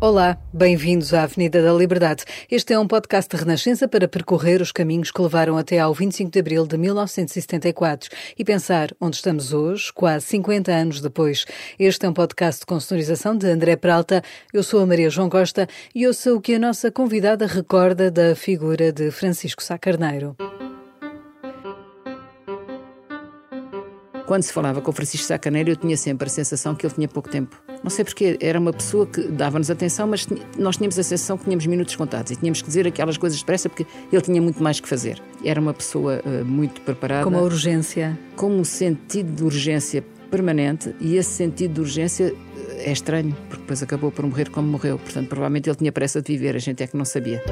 Olá, bem-vindos à Avenida da Liberdade. Este é um podcast de Renascença para percorrer os caminhos que levaram até ao 25 de abril de 1974 e pensar onde estamos hoje, quase 50 anos depois. Este é um podcast com sonorização de André Peralta. Eu sou a Maria João Costa e ouço o que a nossa convidada recorda da figura de Francisco Sá Carneiro. Quando se falava com Francisco Sá Carneiro, eu tinha sempre a sensação que ele tinha pouco tempo. Não sei porque era uma pessoa que dava-nos atenção, mas nós tínhamos a sensação que tínhamos minutos contados e tínhamos que dizer aquelas coisas depressa porque ele tinha muito mais que fazer. Era uma pessoa uh, muito preparada. Com uma urgência. Com um sentido de urgência permanente e esse sentido de urgência é estranho, porque depois acabou por morrer como morreu. Portanto, provavelmente ele tinha pressa de viver, a gente é que não sabia.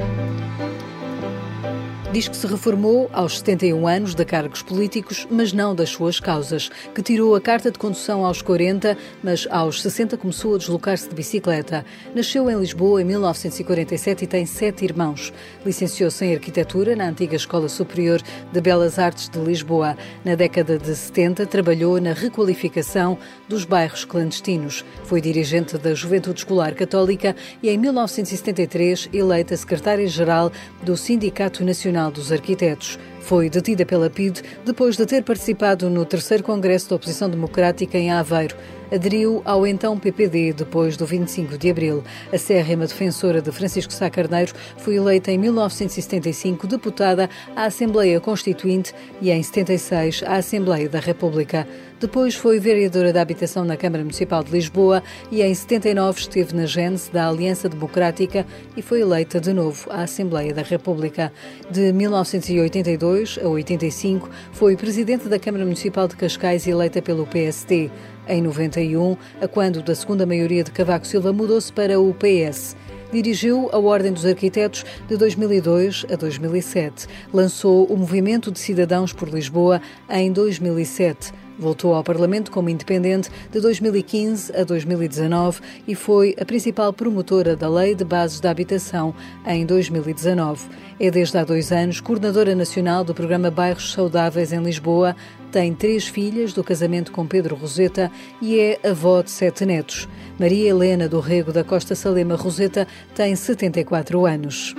Diz que se reformou aos 71 anos de cargos políticos, mas não das suas causas, que tirou a carta de condução aos 40, mas aos 60 começou a deslocar-se de bicicleta. Nasceu em Lisboa em 1947 e tem sete irmãos. Licenciou-se em arquitetura na antiga Escola Superior de Belas Artes de Lisboa. Na década de 70 trabalhou na requalificação dos bairros clandestinos. Foi dirigente da Juventude Escolar Católica e em 1973 eleita secretária-geral do Sindicato Nacional dos Arquitetos. Foi detida pela PIDE depois de ter participado no terceiro Congresso da Oposição Democrática em Aveiro. Aderiu ao então PPD depois do 25 de abril. A sérrima defensora de Francisco Sá Carneiro foi eleita em 1975 deputada à Assembleia Constituinte e em 76 à Assembleia da República. Depois foi vereadora da Habitação na Câmara Municipal de Lisboa e em 79 esteve na gênese da Aliança Democrática e foi eleita de novo à Assembleia da República. De 1982 a 85 foi presidente da Câmara Municipal de Cascais eleita pelo PST. Em 91, a quando da segunda maioria de Cavaco Silva mudou-se para o PS. Dirigiu a Ordem dos Arquitetos de 2002 a 2007. Lançou o Movimento de Cidadãos por Lisboa em 2007. Voltou ao Parlamento como independente de 2015 a 2019 e foi a principal promotora da Lei de Bases da Habitação em 2019. É desde há dois anos coordenadora nacional do programa Bairros Saudáveis em Lisboa, tem três filhas do casamento com Pedro Roseta e é avó de sete netos. Maria Helena do Rego da Costa Salema Roseta tem 74 anos.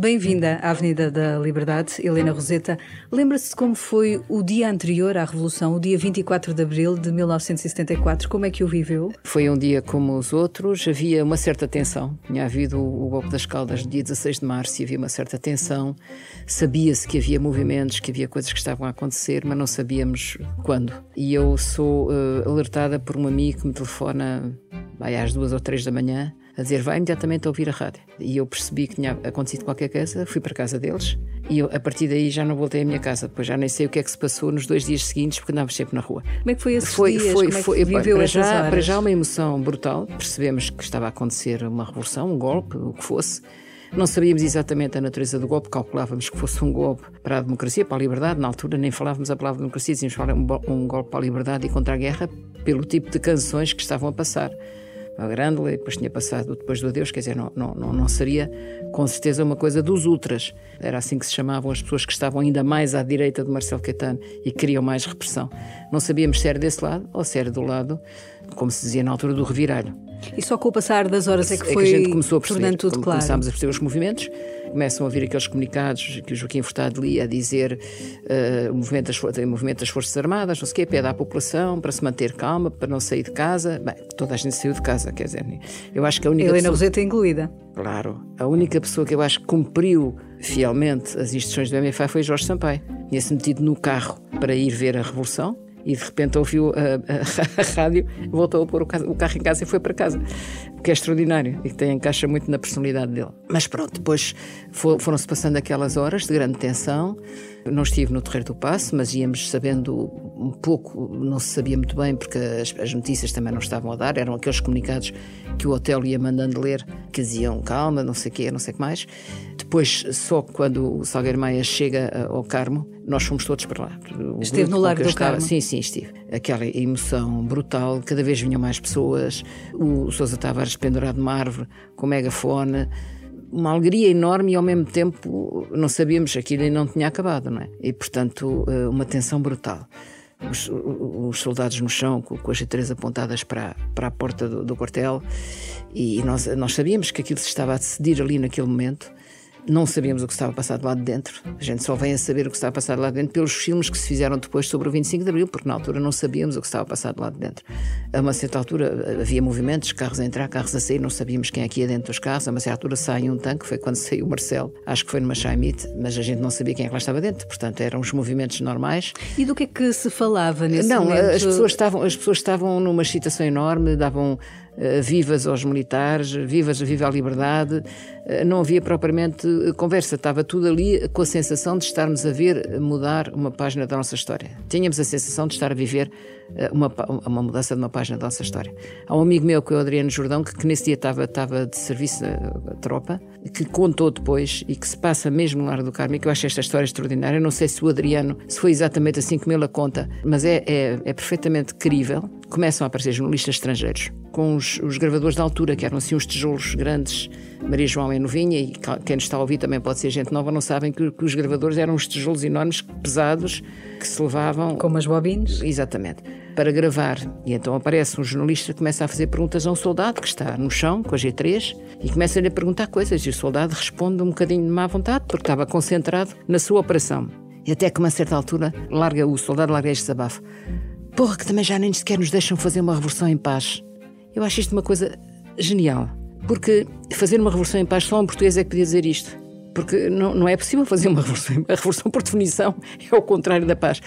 Bem-vinda à Avenida da Liberdade, Helena Roseta. Lembra-se de como foi o dia anterior à Revolução, o dia 24 de abril de 1974? Como é que o viveu? Foi um dia como os outros, havia uma certa tensão. Tinha havido o golpe das Caldas no dia 16 de março e havia uma certa tensão. Sabia-se que havia movimentos, que havia coisas que estavam a acontecer, mas não sabíamos quando. E eu sou uh, alertada por um amigo que me telefona vai, às duas ou três da manhã a dizer vai imediatamente ouvir a rádio. E eu percebi que tinha acontecido qualquer coisa, fui para a casa deles e eu, a partir daí já não voltei à minha casa, depois já nem sei o que é que se passou nos dois dias seguintes porque andávamos sempre na rua. Como é que foi esses foi, dias? Foi, Como foi, é viveu para, já, horas? para já uma emoção brutal, percebemos que estava a acontecer uma revolução, um golpe, o que fosse. Não sabíamos exatamente a natureza do golpe, calculávamos que fosse um golpe para a democracia, para a liberdade. Na altura nem falávamos a palavra democracia, dizíamos um golpe para a liberdade e contra a guerra, pelo tipo de canções que estavam a passar a Grândola, e depois tinha passado depois do adeus, quer dizer, não, não, não seria com certeza uma coisa dos ultras. Era assim que se chamavam as pessoas que estavam ainda mais à direita de Marcelo Caetano e queriam mais repressão. Não sabíamos se era desse lado ou se era do lado, como se dizia na altura, do reviralho. E só com o passar das horas é que foi é que a gente começou a perceber, tornando tudo claro. Começámos a perceber os movimentos, começam a vir aqueles comunicados que o Joaquim Furtado lia a dizer uh, o, movimento das, o movimento das Forças Armadas, não sei o quê, pede à população para se manter calma, para não sair de casa. Bem, toda a gente saiu de casa, quer dizer, eu acho que a única Helena pessoa, Roseta incluída. Claro, a única pessoa que eu acho que cumpriu fielmente as instruções do MFA foi Jorge Sampaio. Tinha-se metido no carro para ir ver a Revolução e de repente ouviu a, a, a rádio, voltou a pôr o, o, carro em casa e foi para casa. O que é extraordinário e que tem, encaixa muito na personalidade dele. Mas pronto, depois for, foram-se passando aquelas horas de grande tensão. Não estive no Terreiro do Passo, mas íamos sabendo um pouco, não se sabia muito bem, porque as, as, notícias também não estavam a dar, eram aqueles comunicados que o hotel ia mandando ler, que diziam calma, não sei o quê, não sei o que mais. Depois, só quando o Salgueiro Maia chega eh, ao Carmo, nós fomos todos para lá. O Esteve no Largo do estava, Carmo? Sim, sim, estive. Aquela emoção brutal, cada vez vinham mais pessoas. O Sousa Tavares pendurado numa árvore com megafone uma alegria enorme e ao mesmo tempo não sabíamos que aquilo ainda não tinha acabado, não é? E portanto, eh, uma tensão brutal. Os, os soldados no chão com, com as três apontadas para, para a porta do, do quartel e nós, nós sabíamos que aquilo se estava a decidir ali naquele momento não sabíamos o que estava a passar de lá de dentro. A gente só vem a saber o que estava a passar de lá de dentro pelos filmes que se fizeram depois sobre o 25 de Abril, porque na altura não sabíamos o que estava a passar de lá de dentro. A uma certa altura havia movimentos, carros a entrar, carros a sair, não sabíamos quem é que ia dentro dos carros. A uma certa altura sai um tanque, foi quando saiu o Marcelo, acho que foi numa Chaimite, mas a gente não sabia quem é que lá estava dentro. Portanto, eram os movimentos normais. E do que é que se falava nesse não, momento? Não, as pessoas estavam, as pessoas estavam numa excitação enorme, davam eh, vivas aos militares, vivas, viva a liberdade. Eh, não havia propriamente conversa, estava tudo ali com a sensação de estarmos a ver mudar uma página da nossa história. Tínhamos a sensação de estar a viver eh, uma, uma mudança de uma página da nossa história. Há um amigo meu, que é o Adriano Jordão, que, que nesse dia estava, estava de serviço na tropa, que contou depois e que se passa mesmo no Lar do Carmo, e que eu acho esta história extraordinária. Eu não sei se o Adriano, se foi exatamente assim como ele a conta, mas é, é, é perfeitamente crível. Começam a aparecer jornalistas estrangeiros com os, os, gravadores da altura, que eram assim uns tijolos grandes. Maria João é novinha e quem nos está a ouvir também pode ser gente nova, não sabem que, que os gravadores eram uns tijolos enormes, pesados, que se levavam. Como as bobines? Exatamente. Para gravar. E então aparece um jornalista que começa a fazer perguntas a um soldado que está no chão com a G3 e começa-lhe a perguntar coisas. E o soldado responde um bocadinho de má vontade, porque estava concentrado na sua operação. E até que, uma certa altura, larga o soldado larga este desabafo. Porra, que também já nem sequer nos deixam fazer uma revolução em paz. Eu acho isto uma coisa genial, porque fazer uma revolução em paz só um português é que podia dizer isto. Porque não, não é possível fazer uma revolução. A revolução, por definição, é o contrário da paz.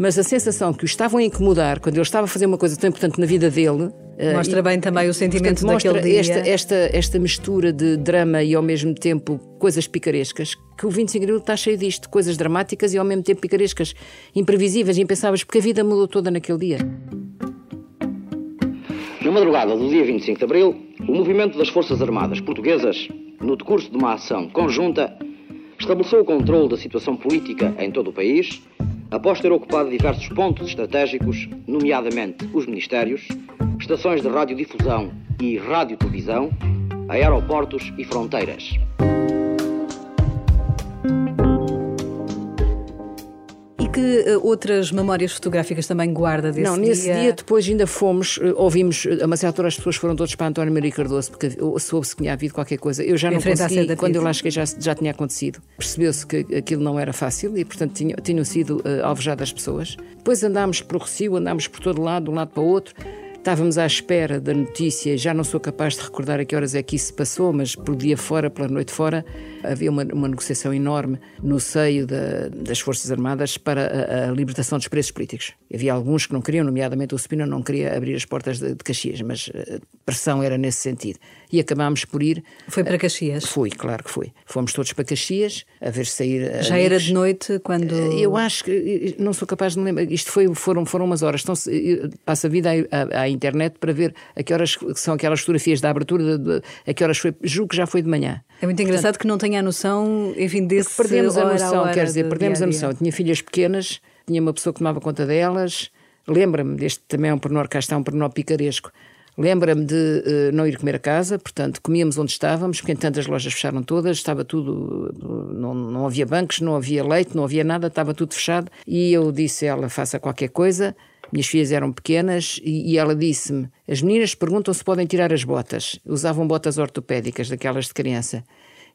Mas a sensação que o estavam a incomodar quando ele estava a fazer uma coisa tão importante na vida dele. Eh, Mostra uh, bem também o sentimento portanto, daquele dia. Esta, esta, esta mistura de drama e ao mesmo tempo coisas picarescas, que o 25 de Abril está cheio disto, coisas dramáticas e ao mesmo tempo picarescas, imprevisíveis, impensáveis, porque a vida mudou toda naquele dia. Na madrugada do dia 25 de abril, o movimento das Forças Armadas Portuguesas, no decurso de uma ação conjunta, estabeleceu o controle da situação política em todo o país, após ter ocupado diversos pontos estratégicos, nomeadamente os ministérios, estações de radiodifusão e radiotelevisão, aeroportos e fronteiras. Que uh, outras memórias fotográficas também guarda desse Não, nesse dia? dia depois ainda fomos, uh, ouvimos, a uma certa altura as pessoas foram todos para António Maria Cardoso, porque soube-se que tinha havido qualquer coisa. Eu já não consegui, quando eu lá cheguei já, já tinha acontecido. Percebeu-se que aquilo não era fácil e, portanto, tinham, tinham sido uh, alvejadas pessoas. Depois andámos por o Recio, andámos por todo lado, de um lado para o outro. Estávamos à espera da notícia, já não sou capaz de recordar a que horas é que isso se passou, mas por dia fora, pela noite fora, havia uma, uma negociação enorme no seio da, das Forças Armadas para a, a, libertação dos presos políticos. Havia alguns que não queriam, nomeadamente o Spina não queria abrir as portas de, de Caxias, mas a eh, pressão era nesse sentido. E acabámos por ir. Foi para Caxias? Fui, claro que fui. Fomos todos para Caxias, a ver sair. Já amigos. era de noite quando. Eh, eu acho que. Eh, não sou capaz de me lembrar. Isto foi, foram, foram umas horas. Então, passa a vida à, à, internet para ver a que horas são aquelas fotografias da abertura, de, de, a que horas foi. Julgo que já foi de manhã. É muito engraçado Portanto, que não tenha a noção, enfim, desse Perdemos a noção, a quer dizer, perdemos dia a noção. Eu tinha filhas pequenas, tinha uma pessoa que tomava conta delas. Lembra-me, deste também é um pormenor, cá está um pormenor picaresco. Lembra-me de uh, não ir comer a casa, portanto, comíamos onde estávamos, porque entanto as lojas fecharam todas, estava tudo, não, não havia bancos, não havia leite, não havia nada, estava tudo fechado. E eu disse a ela: faça qualquer coisa. Minhas filhas eram pequenas e, e ela disse-me: as meninas perguntam se podem tirar as botas. Usavam botas ortopédicas, daquelas de criança.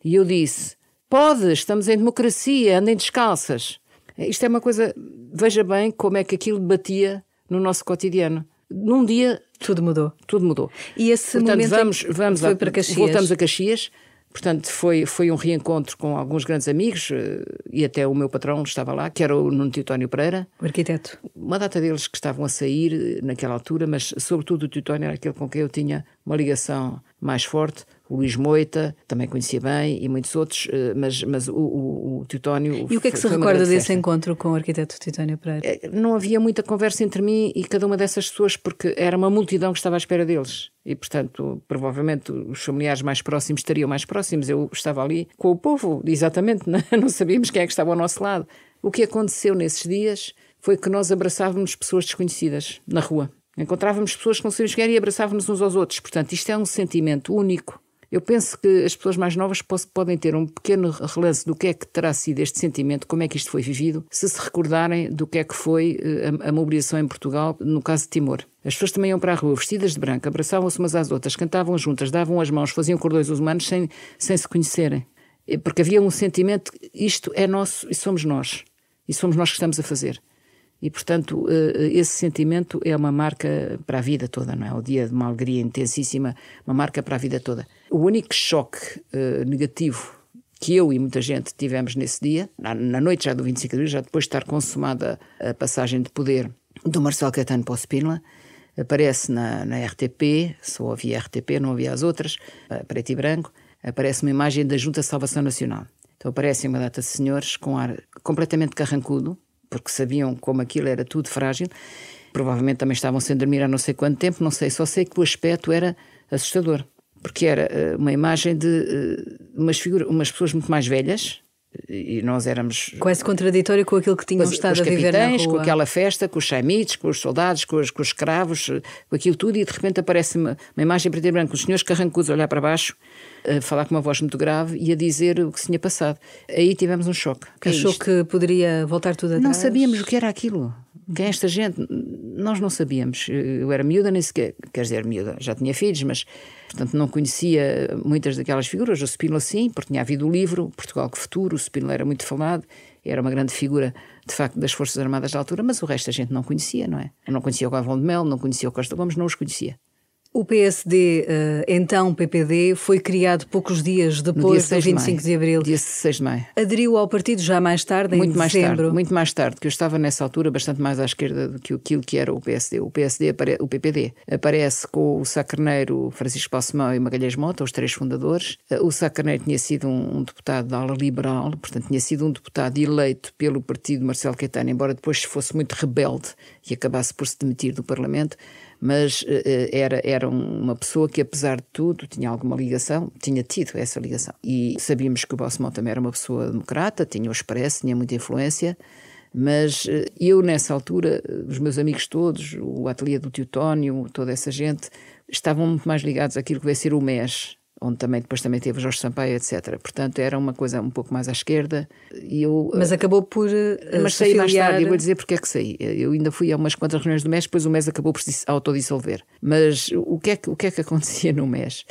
E eu disse: pode, estamos em democracia, andem descalças. Isto é uma coisa, veja bem como é que aquilo batia no nosso cotidiano. Num dia. Tudo mudou. Tudo mudou. E esse Portanto, momento vamos, vamos foi a, para Caxias. Voltamos a Caxias. Portanto, foi, foi um reencontro com alguns grandes amigos eh, e até o meu patrão estava lá, que era o Nuno Teutónio Pereira. O arquiteto. uma data deles que estavam a sair naquela altura, mas sobretudo o Teutónio era aquele com quem eu tinha uma ligação mais forte. O Luís Moita, também conhecia bem, e muitos outros, eh, mas, mas o, o, o Teutónio. E o que é que se recorda desse festa. encontro com o arquiteto Teutónio Pereira? Eh, não havia muita conversa entre mim e cada uma dessas pessoas, porque era uma multidão que estava à espera deles. E, portanto, provavelmente os familiares mais próximos estariam mais próximos. Eu estava ali com o povo, exatamente, não, não sabíamos quem é que estava ao nosso lado. O que aconteceu nesses dias foi que nós abraçávamos pessoas desconhecidas na rua. Encontrávamos pessoas que não sabíamos quem era e abraçávamos uns aos outros. Portanto, isto é um sentimento único. Eu penso que as pessoas mais novas podem ter um pequeno relance do que é que terá sido este sentimento, como é que isto foi vivido, se se recordarem do que é que foi eh, a, a mobilização em Portugal, no caso de Timor. As pessoas também iam para a rua vestidas de branco, abraçavam-se umas às outras, cantavam juntas, davam as mãos, faziam cordões humanos sem, sem se conhecerem. Porque havia um sentimento, isto é nosso e somos nós. E somos nós que estamos a fazer. E, portanto, eh, esse sentimento é uma marca para a vida toda, não é? O dia de uma alegria intensíssima, uma marca para a vida toda. O único choque uh, negativo que eu e muita gente tivemos nesse dia, na, noite já do 25 de abril, já depois de estar consumada a passagem de poder do Marcelo Caetano para o Spínola, aparece na, na, RTP, só havia RTP, não havia as outras, preto e branco, aparece uma imagem da Junta de Salvação Nacional. Então aparecem uma data de senhores com ar completamente carrancudo, porque sabiam como aquilo era tudo frágil. Provavelmente também estavam sem dormir há não sei quanto tempo, não sei, só sei que o aspecto era assustador, porque era uh, uma imagem de uh, umas, figuras, umas pessoas muito mais velhas, e nós éramos quase contraditório com aquilo que tinham estado a viver na rua. com aquela festa, com os chaimites, com os soldados, com os, com os escravos, com aquilo tudo, e de repente aparece uma, uma imagem preto e branco, os senhores carrancudos a olhar para baixo, a falar com uma voz muito grave e a dizer o que se tinha passado. Aí tivemos um choque. Que Achou é que poderia voltar tudo atrás? Não sabíamos o que era aquilo. Quem é esta gente? Nós não sabíamos. Eu era miúda, nem sequer, quer dizer, miúda, já tinha filhos, mas portanto não conhecia muitas daquelas figuras. O Spínola sim, porque tinha havido o livro Portugal que Futuro, o Spínola era muito falado, era uma grande figura de facto das Forças Armadas da altura, mas o resto a gente não conhecia, não é? Eu não conhecia o Gavão de Mel, não conhecia o Costa Gomes, não os conhecia. O PSD, eh, então PPD, foi criado poucos dias depois do 25 de, de, Abril. Dia 6 de maio. Aderiu ao partido já mais tarde, muito em mais dezembro. Tarde, muito mais tarde, que eu estava nessa altura bastante mais à esquerda do que aquilo que era o PSD. O PSD, o PPD, aparece com o Sacarneiro, Francisco Passamão e Magalhães Mota, os três fundadores. Eh, o Sacarneiro tinha sido um, um deputado da ala liberal, portanto tinha sido um deputado eleito pelo partido Marcelo Caetano, embora depois fosse muito rebelde e acabasse por se demitir do Parlamento mas uh, era, era uma pessoa que, apesar de tudo, tinha alguma ligação, tinha tido essa ligação. E sabíamos que o Bosmão também era uma pessoa democrata, tinha o expresso, tinha muita influência, mas uh, eu, nessa altura, os meus amigos todos, o ateliê do Teutónio, toda essa gente, estavam muito mais ligados àquilo que vai ser o MES, onde também depois também teve Jorge Sampaio, etc. Portanto, era uma coisa um pouco mais à esquerda. E eu, mas acabou por. Uh, mas saí mais tarde, eu vou dizer porque é que saí. Eu ainda fui a umas quantas reuniões do MES, depois o MES acabou por se autodissolver. Mas o que, é que, o que é que acontecia no MES?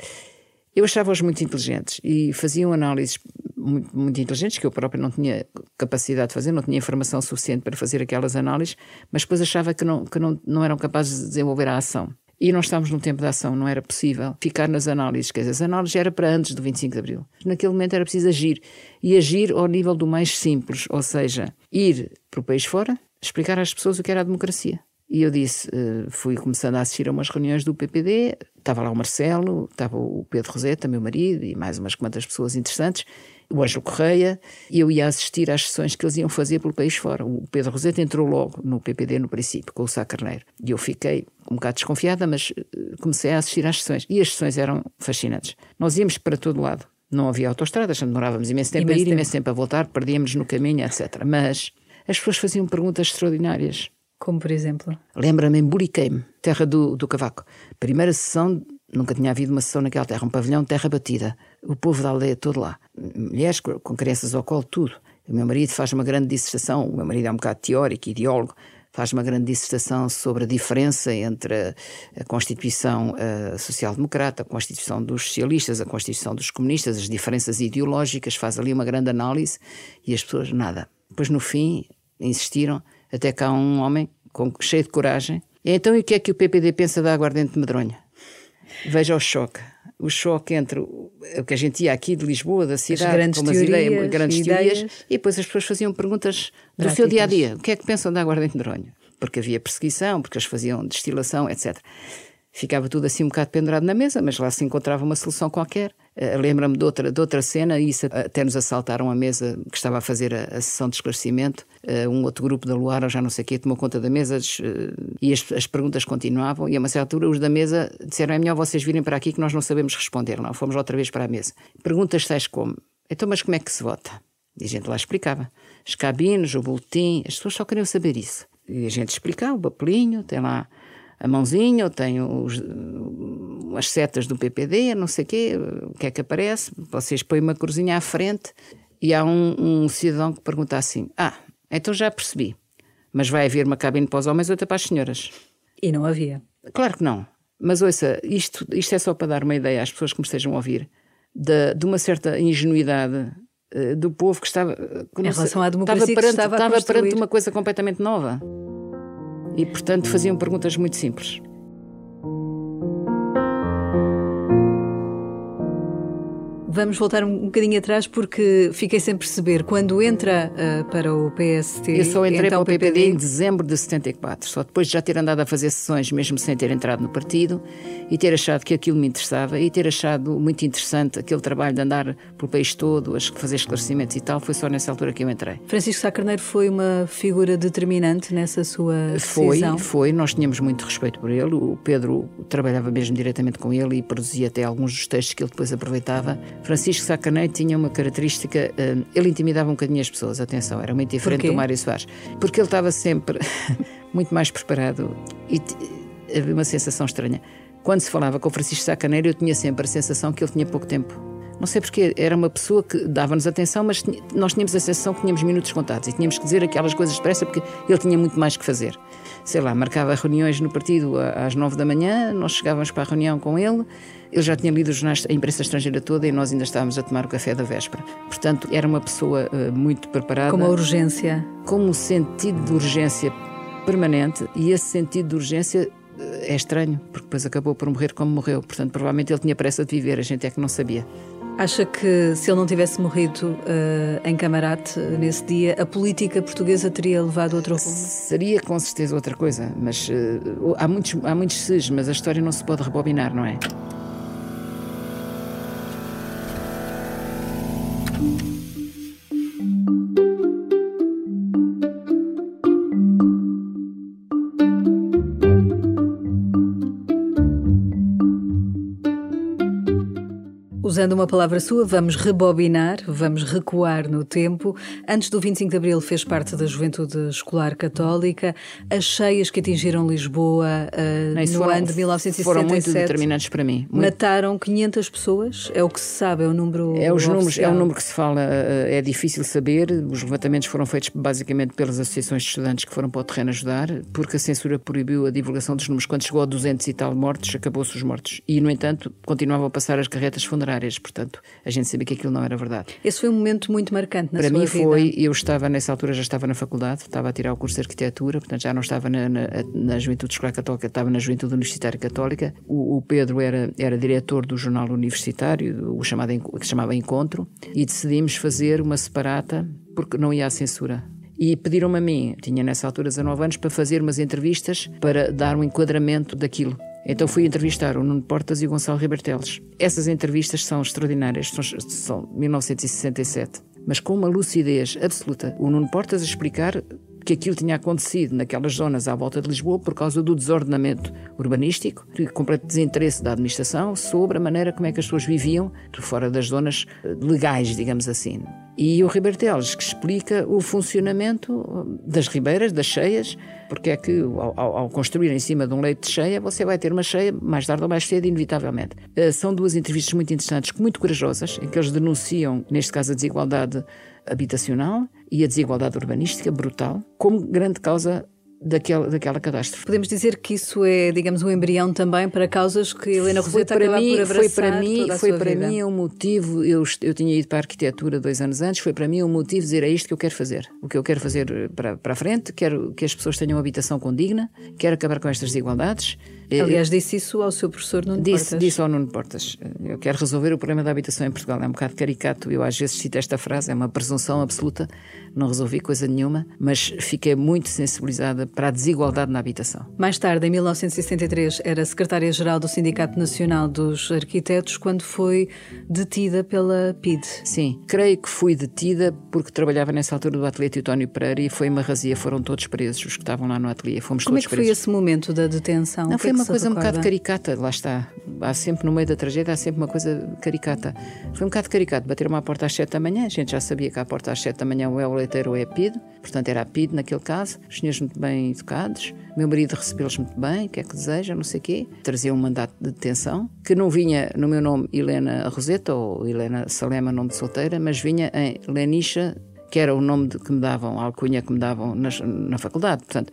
Eu achava-os muito inteligentes e faziam análises muito, muito, inteligentes que eu próprio não tinha capacidade de fazer, não tinha informação suficiente para fazer aquelas análises, mas depois achava que não, que não, não eram capazes de desenvolver a ação. E nós estávamos num tempo de ação, não era possível ficar nas análises. Quer dizer, as análises era para antes do 25 de Abril. Naquele momento era preciso agir. E agir ao nível do mais simples, ou seja, ir para o país fora, explicar às pessoas o que era a democracia. E eu disse, eh, fui começando a assistir a umas reuniões do PPD, estava lá o Marcelo, estava o Pedro Roseta, meu marido, e mais umas quantas pessoas interessantes, o Ângelo Correia, e eu ia assistir às sessões que eles iam fazer pelo país fora. O Pedro Roseta entrou logo no PPD no princípio, com o Sá Carneiro. E eu fiquei um bocado desconfiada, mas eh, comecei a assistir às sessões. E as sessões eram fascinantes. Nós íamos para todo lado. Não havia autoestradas, demorávamos imenso tempo imenso a ir, tempo. imenso tempo a voltar, perdíamos no caminho, etc. Mas as pessoas faziam perguntas extraordinárias. Como por exemplo? Lembra-me em Buriqueime, terra do, do Cavaco. Primeira sessão, nunca tinha havido uma sessão naquela terra, um pavilhão de terra batida. O povo da aldeia todo lá. Mulheres com crianças ao colo, tudo. O meu marido faz uma grande dissertação, o meu marido é um bocado teórico, ideólogo, faz uma grande dissertação sobre a diferença entre a Constituição uh, Social-Democrata, a Constituição dos Socialistas, a Constituição dos Comunistas, as diferenças ideológicas, faz ali uma grande análise e as pessoas nada. Depois, no fim, insistiram até cá um homem com, cheio de coragem. E então, e o que é que o PPD pensa da aguardente de Medronha? Veja o choque. O choque entre o que a gente ia aqui de Lisboa, da cidade, as grandes com umas teorias, ideias, grandes ideias. teorias, e depois as pessoas faziam perguntas do Práticas. seu dia a dia. O que é que pensam da aguardente de Medronha? porque havia perseguição, porque eles faziam destilação, etc. Ficava tudo assim um bocado pendurado na mesa, mas lá se encontrava uma solução qualquer. Uh, Lembro-me de outra, de outra cena, e isso até nos assaltaram a mesa que estava a fazer a, a sessão de esclarecimento. Uh, um outro grupo da Luar, ou já não sei o quê, tomou conta da mesa uh, e as, as, perguntas continuavam. E a uma certa altura, os da mesa disseram: é melhor vocês virem para aqui que nós não sabemos responder. Não, fomos outra vez para a mesa. Perguntas tais como: então, mas como é que se vota? E a gente lá explicava. As cabines, o boletim, as pessoas só queriam saber isso. E a gente explicava: o papelinho, tem lá a mãozinha, eu tenho os, as setas do PPD, não sei o quê, o que é que aparece, vocês põem uma cruzinha à frente e há um, um cidadão que pergunta assim: Ah, então já percebi, mas vai haver uma cabine para os homens e outra para as senhoras. E não havia. Claro que não. Mas ouça, isto, isto é só para dar uma ideia às pessoas que me estejam a ouvir de, de uma certa ingenuidade uh, do povo que estava. Que em relação à democracia estava perante, estava, estava perante uma coisa completamente nova. E, portanto, faziam perguntas muito simples. Vamos voltar um bocadinho atrás porque fiquei sem perceber. Quando entra uh, para o PST. Eu só entrei para o PPD, PPD em dezembro de 74, só depois de já ter andado a fazer sessões, mesmo sem ter entrado no partido, e ter achado que aquilo me interessava e ter achado muito interessante aquele trabalho de andar pelo país todo, fazer esclarecimentos e tal. Foi só nessa altura que eu entrei. Francisco Sá Carneiro foi uma figura determinante nessa sua decisão? Foi, foi. Nós tínhamos muito respeito por ele. O Pedro trabalhava mesmo diretamente com ele e produzia até alguns dos textos que ele depois aproveitava. Francisco Sacanei tinha uma característica, uh, ele intimidava um bocadinho as pessoas, atenção, era muito diferente do Mário Soares, porque ele estava sempre muito mais preparado e havia uma sensação estranha. Quando se falava com o Francisco Sacaneiro, eu tinha sempre a sensação que ele tinha pouco tempo. Não sei porque, era uma pessoa que dava-nos atenção, mas nós tínhamos a sensação que tínhamos minutos contados e tínhamos que dizer aquelas coisas depressa porque ele tinha muito mais que fazer. Sei lá, marcava reuniões no partido às nove da manhã, nós chegávamos para a reunião com ele ele já tinha lido os jornais, a imprensa estrangeira toda e nós ainda estávamos a tomar o café da véspera. Portanto, era uma pessoa uh, muito preparada. Com uma urgência. Com um sentido de urgência permanente e esse sentido de urgência uh, é estranho, porque depois acabou por morrer como morreu. Portanto, provavelmente ele tinha pressa de viver, a gente é que não sabia. Acha que se ele não tivesse morrido uh, em Camarate nesse dia, a política portuguesa teria levado outro rumo? Seria com certeza outra coisa, mas uh, há muitos, há muitos ses, mas a história não se pode rebobinar, não é? Usando uma palavra sua, vamos rebobinar, vamos recuar no tempo. Antes do 25 de Abril fez parte da Juventude Escolar Católica. As cheias que atingiram Lisboa uh, no foram, ano de 1977 foram muito determinantes para mim. Muito. Mataram 500 pessoas? É o que se sabe, é o número É os números, é o número que se fala, eh, é difícil saber. Os levantamentos foram feitos basicamente pelas associações de estudantes que foram para o terreno ajudar, porque a censura proibiu a divulgação dos números. Quando chegou a 200 e tal mortos, acabou-se os mortos. E, no entanto, continuavam a passar as carretas funerárias portanto, a gente sabia que aquilo não era verdade. Esse foi um momento muito marcante na Para sua mim vida. foi, eu estava nessa altura, já estava na faculdade, estava a tirar o curso de arquitetura, portanto já não estava na, na, na Juventude Escolar Católica, estava na Juventude Universitária Católica. O, o, Pedro era, era diretor do jornal universitário, o chamado, que se chamava Encontro, e decidimos fazer uma separata porque não ia à censura. E pediram-me a mim, tinha nessa altura 19 anos, para fazer umas entrevistas para dar um enquadramento daquilo. Então fui entrevistar o Nuno Portas e o Gonçalo Riberteles. Essas entrevistas são extraordinárias, são, são 1967, mas com uma lucidez absoluta. O Nuno Portas a explicar que aquilo tinha acontecido naquelas zonas à volta de Lisboa por causa do desordenamento urbanístico, de completo desinteresse da administração sobre a maneira como é que as pessoas viviam fora das zonas eh, legais, digamos assim. E o Riberteles, que explica o funcionamento das ribeiras, das cheias, porque é que ao, ao, construir em cima de um leito de cheia, você vai ter uma cheia mais tarde ou mais cedo, inevitavelmente. Uh, são duas entrevistas muito interessantes, muito corajosas, em que eles denunciam, neste caso, a desigualdade habitacional e a desigualdade urbanística brutal, como grande causa daquela, daquela catástrofe. Podemos dizer que isso é, digamos, um embrião também para causas que Helena Roseta acaba mim, por abraçar Foi para mim, foi para vida. mim um motivo, eu, eu tinha ido para a arquitetura dois anos antes, foi para mim um motivo dizer é isto que eu quero fazer. O que eu quero fazer para, para a frente, quero que as pessoas tenham uma habitação condigna, quero acabar com estas desigualdades, Aliás, disse isso ao seu professor Nuno disse, Portas. Disse ao Nuno Portas. Eu quero resolver o problema da habitação em Portugal. É um bocado caricato. Eu às vezes cito esta frase, é uma presunção absoluta. Não resolvi coisa nenhuma, mas fiquei muito sensibilizada para a desigualdade na habitação. Mais tarde, em 1973, era secretária-geral do Sindicato Nacional dos Arquitetos quando foi detida pela PID. Sim, creio que fui detida porque trabalhava nessa altura do ateliê Teutónio Pereira e foi uma razia, foram todos presos, os que estavam lá no ateliê. Fomos Como é todos que presos. foi esse momento da detenção? Não, O foi é que uma coisa um recorda? bocado caricata, lá está. Há sempre no meio da tragédia, há sempre uma coisa caricata. Foi um bocado caricato, bater-me à porta às 7 da manhã, a gente já sabia que à porta às 7 da manhã ou é o leiteiro ou é a PID, portanto era a PID naquele caso, os senhores muito bem educados, meu marido recebeu-los muito bem, o que é que deseja, não sei o quê, trazia um mandato de detenção, que não vinha no meu nome Helena Roseta ou Helena Salema, nome de solteira, mas vinha em Lenisha, que era o nome de, que me davam, a alcunha que me davam nas, na faculdade, portanto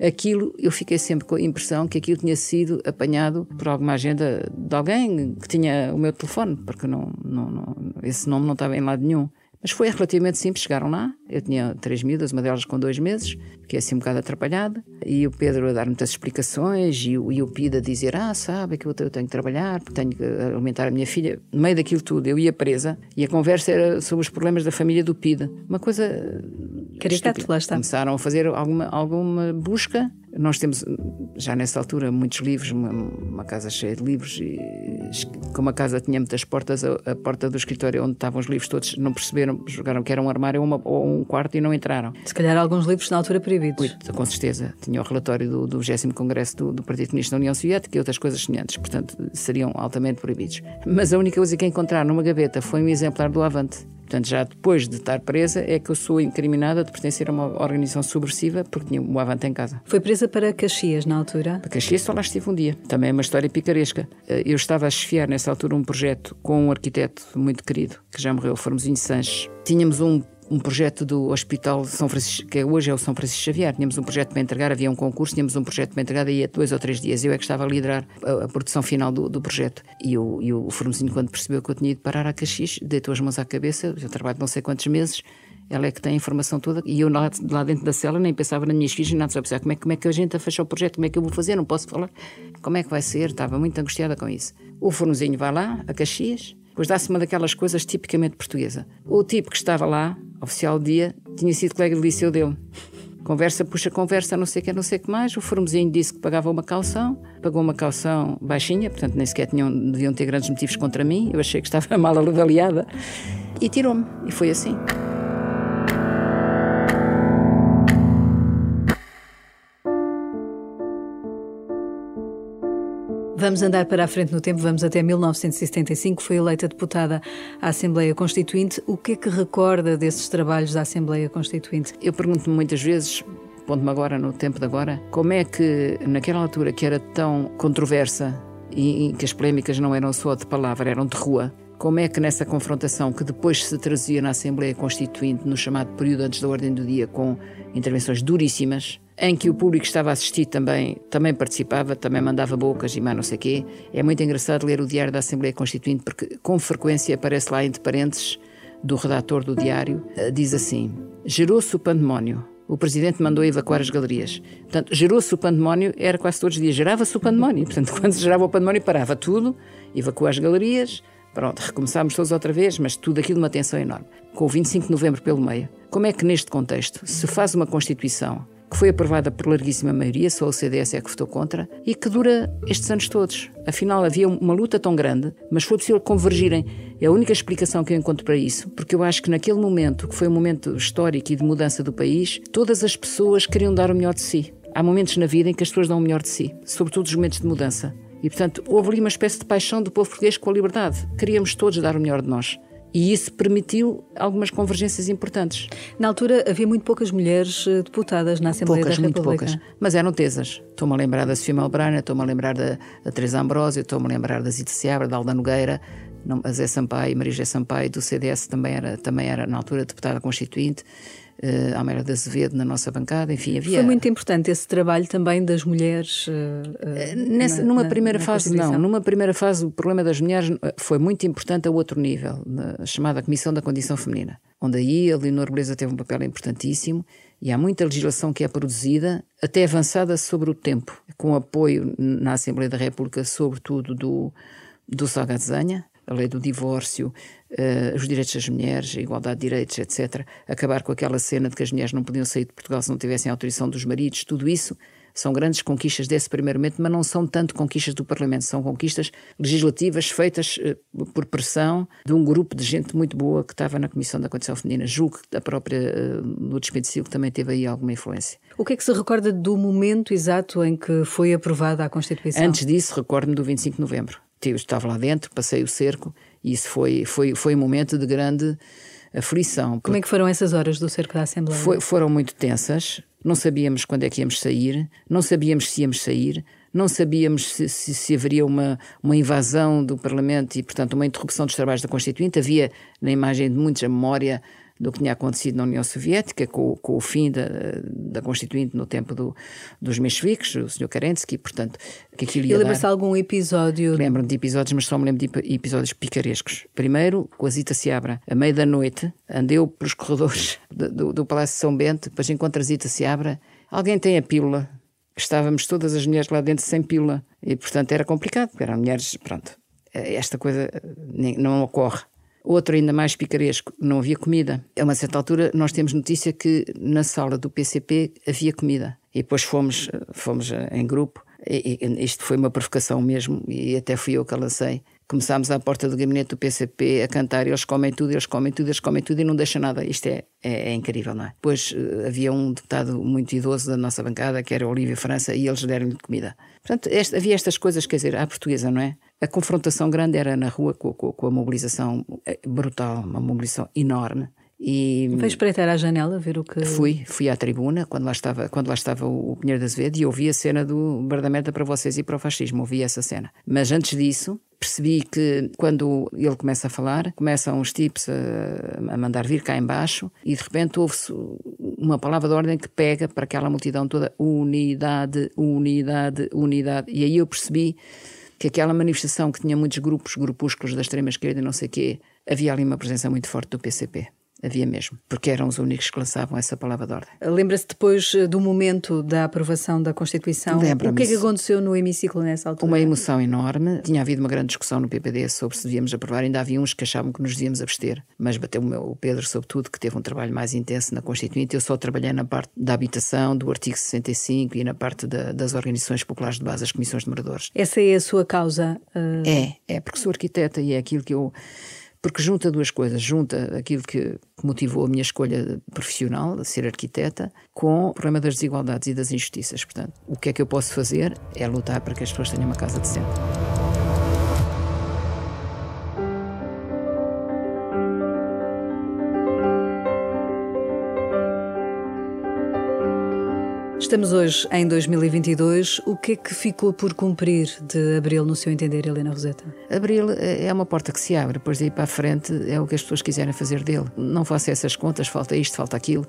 aquilo, eu fiquei sempre com a impressão que aquilo tinha sido apanhado por alguma agenda de alguém que tinha o meu telefone, porque não, não, não, esse nome não estava em lado nenhum. Mas foi relativamente simples, chegaram lá, eu tinha três miúdas, uma delas com dois meses, que é assim um bocado atrapalhada, e o Pedro a dar muitas explicações, e o, e o Pida a dizer, ah, sabe, que eu tenho que trabalhar, porque tenho que alimentar a minha filha. No meio daquilo tudo, eu ia presa, e a conversa era sobre os problemas da família do Pida. Uma coisa Caricato, estúpida. lá está. Começaram a fazer alguma, alguma busca. Nós temos, já nessa altura, muitos livros, uma, uma casa cheia de livros, e como a casa tinha muitas portas, a, a, porta do escritório onde estavam os livros todos não perceberam, jogaram que era um armário ou, uma, ou um quarto e não entraram. Se calhar alguns livros na altura proibidos. Ui, com certeza. Tinha o relatório do, do 20 Congresso do, do Partido Comunista da União Soviética e outras coisas semelhantes, portanto, seriam altamente proibidos. Mas a única coisa que encontraram numa gaveta foi um exemplar do Avante. Portanto, já depois de estar presa, é que eu sou incriminada de pertencer a uma organização subversiva porque tinha o Avante em casa. Foi presa para Caxias na altura? Para Caxias só lá estive um dia. Também é uma história picaresca. Eu estava a chefiar nessa altura um projeto com um arquiteto muito querido, que já morreu, Formosinho Sanches. Tínhamos um um projeto do Hospital São Francisco, que hoje é o São Francisco Xavier. Tínhamos um projeto para entregar, havia um concurso, tínhamos um projeto para entregar, daí a dois ou três dias. Eu é que estava a liderar a, a produção final do, do projeto. E, eu, e o Formosinho, quando percebeu que eu tinha ido parar a Caxias, deitou as mãos à cabeça, eu trabalho não sei quantos meses, ela é que tem a informação toda, e eu lá, lá dentro da cela nem pensava nas minhas filhas, nada, só pensava como é, como é que a gente fechar o projeto, como é que eu vou fazer, não posso falar, como é que vai ser, estava muito angustiada com isso. O Formosinho vai lá, a Caxias, Pois dá-se uma daquelas coisas tipicamente portuguesa. O tipo que estava lá, oficial do dia, tinha sido colega de liceu dele. Conversa, puxa conversa, não sei o que, não sei o que mais. O formosinho disse que pagava uma calção, pagou uma calção baixinha, portanto nem sequer tinham, deviam ter grandes motivos contra mim. Eu achei que estava mal avaliada. E tirou-me. E foi assim. Vamos andar para a frente no tempo, vamos até 1975, foi eleita deputada à Assembleia Constituinte. O que é que recorda desses trabalhos da Assembleia Constituinte? Eu pergunto-me muitas vezes, pondo-me agora no tempo de agora, como é que naquela altura que era tão controversa e, e que as polémicas não eram só de palavra, eram de rua, como é que nessa confrontação que depois se trazia na Assembleia Constituinte, no chamado período antes da ordem do dia, com intervenções duríssimas, em que o público estava a assistir também, também participava, também mandava bocas e mais não sei quê. É muito engraçado ler o diário da Assembleia Constituinte, porque com frequência aparece lá entre parênteses do redator do diário, diz assim, gerou-se o pandemónio, o Presidente mandou evacuar as galerias. Portanto, gerou-se o pandemónio, era quase todos os dias, gerava-se o pandemónio. Portanto, quando se gerava o pandemónio, parava tudo, evacuou as galerias, pronto, recomeçámos todos outra vez, mas tudo aquilo uma tensão enorme. Com o 25 de novembro pelo meio. Como é que neste contexto se faz uma Constituição que foi aprovada por larguíssima maioria, só o CDS é que votou contra, e que dura estes anos todos. Afinal, havia uma luta tão grande, mas foi possível convergirem. É a única explicação que eu encontro para isso, porque eu acho que naquele momento, que foi um momento histórico e de mudança do país, todas as pessoas queriam dar o melhor de si. Há momentos na vida em que as pessoas dão o melhor de si, sobretudo os momentos de mudança. E, portanto, houve ali uma espécie de paixão do povo português com a liberdade. Queríamos todos dar o melhor de nós. E isso permitiu algumas convergências importantes. Na altura havia muito poucas mulheres deputadas na Assembleia poucas, da República. Muito poucas, mas eram tesas. Estou-me a lembrar da Sofia Melbrana, estou-me a lembrar da, da Teresa Ambrósio, estou-me a lembrar da Zita Seabra, da Alda Nogueira, a Zé Sampaio, Maria José Sampaio, do CDS também era, também era na altura deputada constituinte. Uh, Almeida de Azevedo na nossa bancada, enfim, havia... Foi muito importante esse trabalho também das mulheres uh, uh, Nessa, na, numa na, primeira na fase não, numa primeira fase o problema das mulheres foi muito importante a outro nível, na chamada Comissão da Condição Feminina, onde aí a Leonor Beleza teve um papel importantíssimo e há muita legislação que é produzida, até avançada sobre o tempo, com apoio na Assembleia da República, sobretudo do, do Salgado Zanha, a lei do divórcio, uh, os direitos das mulheres, a igualdade de direitos, etc. Acabar com aquela cena de que as mulheres não podiam sair de Portugal se não tivessem autorização dos maridos, tudo isso são grandes conquistas desse primeiro momento, mas não são tanto conquistas do Parlamento, são conquistas legislativas feitas uh, por pressão de um grupo de gente muito boa que estava na Comissão da Condição Feminina. Julgo que a própria uh, Lourdes Pedicil também teve aí alguma influência. O que é que se recorda do momento exato em que foi aprovada a Constituição? Antes disso, recordo-me do 25 de novembro. Eu estava lá dentro, passei o cerco e isso foi, foi, foi um momento de grande aflição. Como é que foram essas horas do cerco da Assembleia? Foi, foram muito tensas, não sabíamos quando é que íamos sair, não sabíamos se íamos sair, não sabíamos se, se, se, haveria uma, uma invasão do Parlamento e, portanto, uma interrupção dos trabalhos da Constituinte. Havia na imagem de muitos a memória do que tinha acontecido na União Soviética, com, com o fim da, da Constituinte no tempo do, dos mencheviques, o Sr. Kerensky, portanto, que aquilo ia E lembra-se algum episódio? Lembro-me de episódios, mas só me lembro de episódios picarescos. Primeiro, com a Zita Seabra, à meia da noite, andeu pelos corredores do, do, do Palácio de São Bento, depois encontra a Zita Seabra, alguém tem a pílula? Estávamos todas as mulheres lá dentro sem pílula. E, portanto, era complicado, porque eram mulheres, pronto, esta coisa não ocorre. Outro ainda mais picaresco, não havia comida. A uma certa altura nós temos notícia que na sala do PCP havia comida. E depois fomos, fomos em grupo. E, e, isto foi uma provocação mesmo, e até fui eu que a lancei. Começámos à porta do gabinete do PCP a cantar, eles comem tudo, eles comem tudo, eles comem tudo e não deixam nada. Isto é, é, é incrível, não é? Depois havia um deputado muito idoso da nossa bancada, que era Olívio França, e eles deram-lhe comida. Portanto, este, havia estas coisas, quer dizer, à portuguesa, não é? A confrontação grande era na rua com, com, com a mobilização brutal, uma mobilização enorme. E Foi espreitar à janela ver o que. Fui, fui à tribuna quando lá estava, quando lá estava o Pinheiro de Azevedo e ouvi a cena do Bardameta para vocês e para o fascismo, ouvi essa cena. Mas antes disso, percebi que quando ele começa a falar, começam os tipos a, a mandar vir cá embaixo e de repente ouve-se uma palavra de ordem que pega para aquela multidão toda: unidade, unidade, unidade. E aí eu percebi que aquela manifestação que tinha muitos grupos, grupúsculos da extrema-esquerda e não sei o quê, havia ali uma presença muito forte do PCP. Havia mesmo, porque eram os únicos que lançavam essa palavra de ordem. Lembra-se depois do momento da aprovação da Constituição? O que é que aconteceu no hemiciclo nessa altura? Uma emoção enorme. Tinha havido uma grande discussão no PPD sobre se devíamos aprovar. Ainda havia uns que achavam que nos devíamos abster, mas bateu o Pedro, sobretudo, que teve um trabalho mais intenso na Constituinte. Eu só trabalhei na parte da habitação, do artigo 65 e na parte da, das organizações populares de base, as comissões de moradores. Essa é a sua causa? Uh... É, é porque sou arquiteta e é aquilo que eu porque junta duas coisas, junta aquilo que motivou a minha escolha profissional, de ser arquiteta, com o problema das desigualdades e das injustiças. Portanto, o que é que eu posso fazer é lutar para que as pessoas tenham uma casa decente. Estamos hoje em 2022. O que é que ficou por cumprir de Abril, no seu entender, Helena Roseta? Abril é uma porta que se abre, depois daí para a frente é o que as pessoas quiserem fazer dele. Não faça essas contas, falta isto, falta aquilo.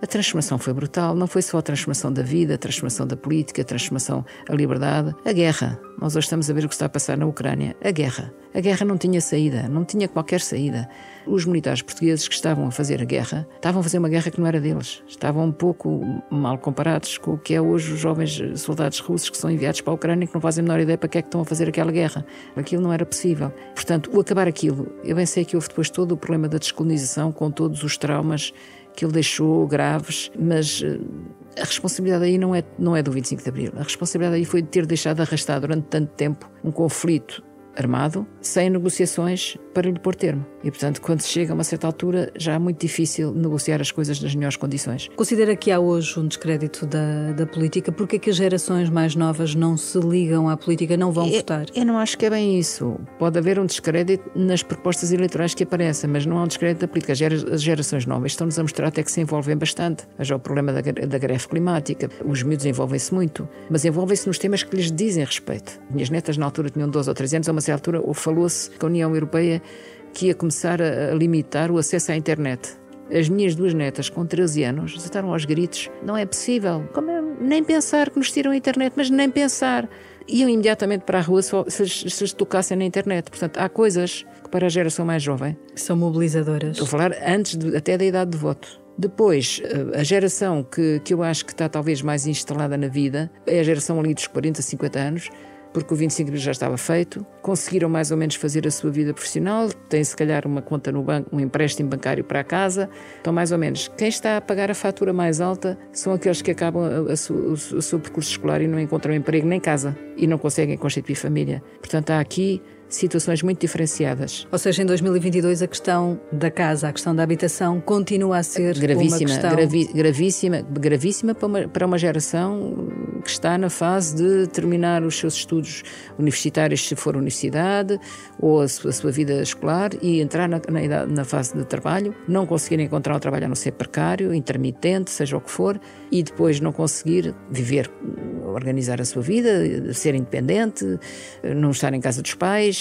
A transformação foi brutal, não foi só a transformação da vida, a transformação da política, a transformação da liberdade, a guerra. Nós hoje estamos a ver o que está a passar na Ucrânia. A guerra. A guerra não tinha saída, não tinha qualquer saída. Os militares portugueses que estavam a fazer a guerra estavam a fazer uma guerra que não era deles. Estavam um pouco mal comparados com o que é hoje os jovens soldados russos que são enviados para a Ucrânia que não fazem a menor ideia para que é que estão a fazer aquela guerra. Aquilo não era possível. Portanto, o acabar aquilo, eu bem sei que houve depois todo o problema da descolonização com todos os traumas que ele deixou graves, mas a responsabilidade aí não é, não é do 25 de Abril. A responsabilidade aí foi de ter deixado arrastar durante tanto tempo um conflito armado, sem negociações para lhe pôr termo. E, portanto, quando se chega a uma certa altura, já é muito difícil negociar as coisas nas melhores condições. Considera que há hoje um descrédito da, da política? Porque é que as gerações mais novas não se ligam à política, não vão eu, votar? Eu não acho que é bem isso. Pode haver um descrédito nas propostas eleitorais que aparecem, mas não há um descrédito da política. As gerações novas estão-nos a mostrar até que se envolvem bastante. Veja o problema da, da greve climática. Os miúdos envolvem-se muito, mas envolvem-se nos temas que lhes dizem respeito. Minhas netas, na altura, tinham 12 ou 13 anos, a uma certa altura, falou-se que a União Europeia que ia começar a, limitar o acesso à internet. As minhas duas netas, com 13 anos, estavam aos gritos: não é possível, como é, nem pensar que nos tiram a internet, mas nem pensar. Iam imediatamente para a rua se, se, se tocassem na internet. Portanto, há coisas que para a geração mais jovem são mobilizadoras. Estou a falar antes de, até da idade de voto. Depois, eh, a geração que, que eu acho que está talvez mais instalada na vida é a geração ali dos 40, 50 anos, porque o 25 já estava feito, conseguiram mais ou menos fazer a sua vida profissional, têm se calhar uma conta no banco, um empréstimo bancário para a casa, então mais ou menos. Quem está a pagar a fatura mais alta são aqueles que acabam a, a, o, o seu percurso escolar e não encontram emprego nem casa e não conseguem constituir família. Portanto, há aqui situações muito diferenciadas. Ou seja, em 2022 a questão da casa, a questão da habitação continua a ser gravíssima, uma questão... gravi, gravíssima, gravíssima para uma, para uma geração que está na fase de terminar os seus estudos universitários, se for universidade, ou a sua, a sua vida escolar e entrar na, na, na, fase de trabalho, não conseguir encontrar um trabalho a não ser precário, intermitente, seja o que for, e depois não conseguir viver, organizar a sua vida, ser independente, não estar em casa dos pais.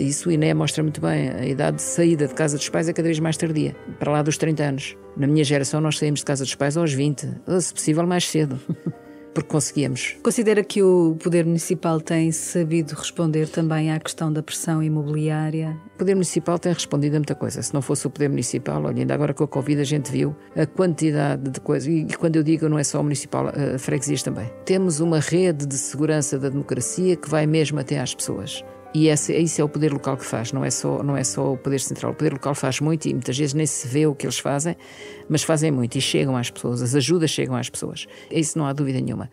Isso o INE mostra muito bem. A idade de saída de casa dos pais é cada vez mais tardia, para lá dos 30 anos. Na minha geração, nós saímos de casa dos pais aos 20, se possível mais cedo. porque conseguíamos. Considera que o Poder Municipal tem sabido responder também à questão da pressão imobiliária? O Poder Municipal tem respondido a muita coisa. Se não fosse o Poder Municipal, olha, ainda agora com a Covid a gente viu a quantidade de coisas, e quando eu digo não é só o Municipal, a freguesias também. Temos uma rede de segurança da democracia que vai mesmo até às pessoas. E esse, isso é o poder local que faz, não é, só, não é só o poder central. O poder local faz muito e muitas vezes nem se vê o que eles fazem, mas fazem muito e chegam às pessoas, as ajudas chegam às pessoas. Isso não há dúvida nenhuma.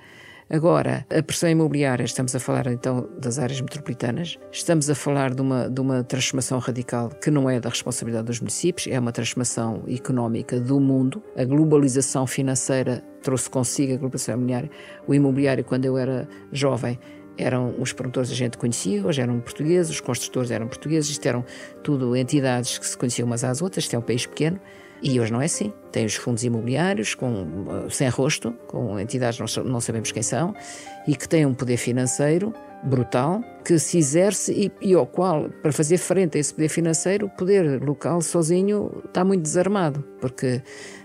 Agora, a pressão imobiliária, estamos a falar então das áreas metropolitanas, estamos a falar de uma, de uma transformação radical que não é da responsabilidade dos municípios, é uma transformação económica do mundo. A globalização financeira trouxe consigo a globalização imobiliária. O imobiliário, quando eu era jovem, eram os promotores a gente conhecia, hoje eram portugueses, os construtores eram portugueses, isto eram tudo entidades que se conheciam umas às outras, isto é um país pequeno, e hoje não é assim. Tem os fundos imobiliários com, sem rosto, com entidades não, não sabemos quem são, e que têm um poder financeiro brutal que se exerce e, e, ao qual, para fazer frente a esse poder financeiro, o poder local sozinho está muito desarmado, porque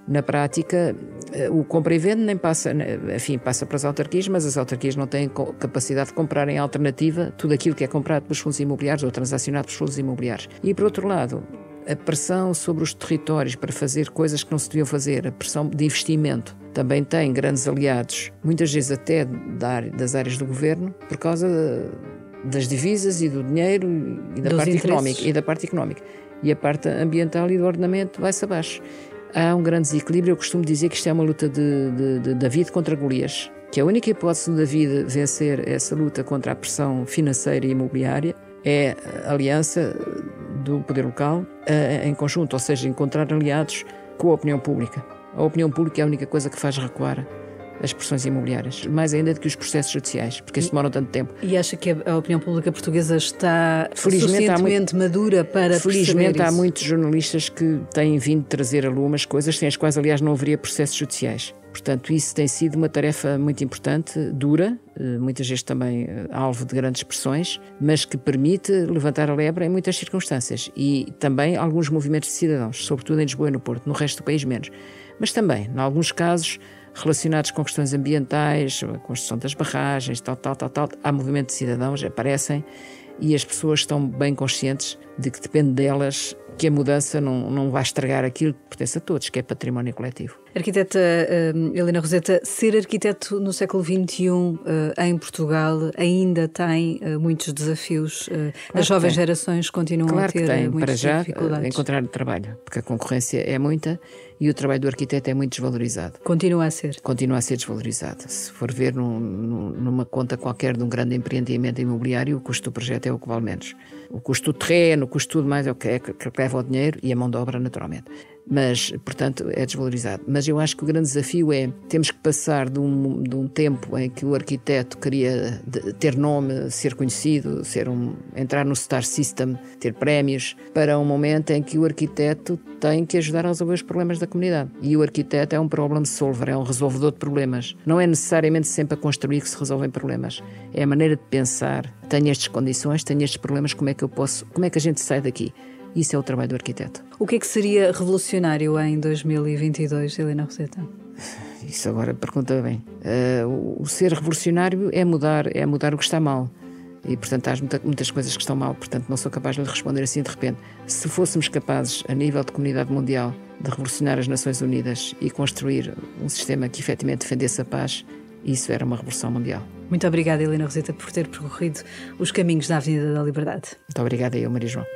na prática eh, o compra e vende nem passa, enfim, passa para as autarquias, mas as autarquias não têm capacidade de comprar em alternativa tudo aquilo que é comprado pelos fundos imobiliários ou transacionado pelos fundos imobiliários. E por outro lado, a pressão sobre os territórios para fazer coisas que não se deviam fazer, a pressão de investimento, também tem grandes aliados, muitas vezes até das áreas do governo, por causa das divisas e do dinheiro e da parte económica e da parte económica. E a parte ambiental e do ordenamento vai-se abaixo. Há um grande desequilíbrio. Eu costumo dizer que isto é uma luta de, de, de David contra Golias, que a única hipótese de David vencer essa luta contra a pressão financeira e imobiliária é a aliança do poder local em conjunto, ou seja, encontrar aliados com a opinião pública. A opinião pública é a única coisa que faz recuar as pressões imobiliárias, mais ainda do que os processos judiciais, porque isso demora tanto tempo. E acha que a opinião pública portuguesa está felizmente suficientemente muito, madura para Felizmente há isso? muitos jornalistas que têm vindo trazer algumas coisas sem as quais, aliás, não haveria processos judiciais. Portanto, isso tem sido uma tarefa muito importante, dura, eh, muitas vezes também eh, alvo de grandes pressões, mas que permite levantar a lebre em muitas circunstâncias e também alguns movimentos de cidadãos, sobretudo em Lisboa e no Porto, no resto do país menos. Mas também, em alguns casos, relacionados com questões ambientais, a construção das barragens, tal, tal, tal, tal, há movimentos de cidadãos, aparecem e as pessoas estão bem conscientes de que depende delas que a mudança não, não vai estragar aquilo que pertence a todos, que é património coletivo. Arquiteta uh, Helena Roseta, ser arquiteto no século XXI uh, eh, em Portugal ainda tem uh, muitos desafios. Claro as jovens gerações continuam claro a ter que tem. muitas Para já, dificuldades. encontrar trabalho, porque a concorrência é muita e o trabalho do arquiteto é muito desvalorizado. Continua a ser? Continua a ser desvalorizado. Se for ver num, numa conta qualquer de um grande empreendimento imobiliário, o custo do projeto é o que vale menos. O custo do terreno, o custo tudo mais é o que, é que leva o dinheiro e a mão de obra, naturalmente mas, portanto, é desvalorizado. Mas eu acho que o grande desafio é temos que passar de um, de um tempo em que o arquiteto queria ter nome, ser conhecido, ser um, entrar no Star System, ter prémios, para um momento em que o arquiteto tem que ajudar a resolver os problemas da comunidade. E o arquiteto é um problem solver, é um resolvedor de problemas. Não é necessariamente sempre a construir que se resolvem problemas. É a maneira de pensar. Tenho estas condições, tenho estes problemas, como é que eu posso, como é que a gente sai daqui? Isso é o trabalho do arquiteto. O que é que seria revolucionário em 2022, Helena Roseta? Isso agora pergunta bem. Uh, o ser revolucionário é mudar, é mudar o que está mal. E, portanto, há muitas coisas que estão mal, portanto, não sou capaz de lhe responder assim de repente. Se fôssemos capazes, a nível de comunidade mundial, de revolucionar as Nações Unidas e construir um sistema que efetivamente defendesse a paz, isso era uma revolução mundial. Muito obrigada, Helena Roseta, por ter percorrido os caminhos da Avenida da Liberdade. Muito obrigada eu, Maria João.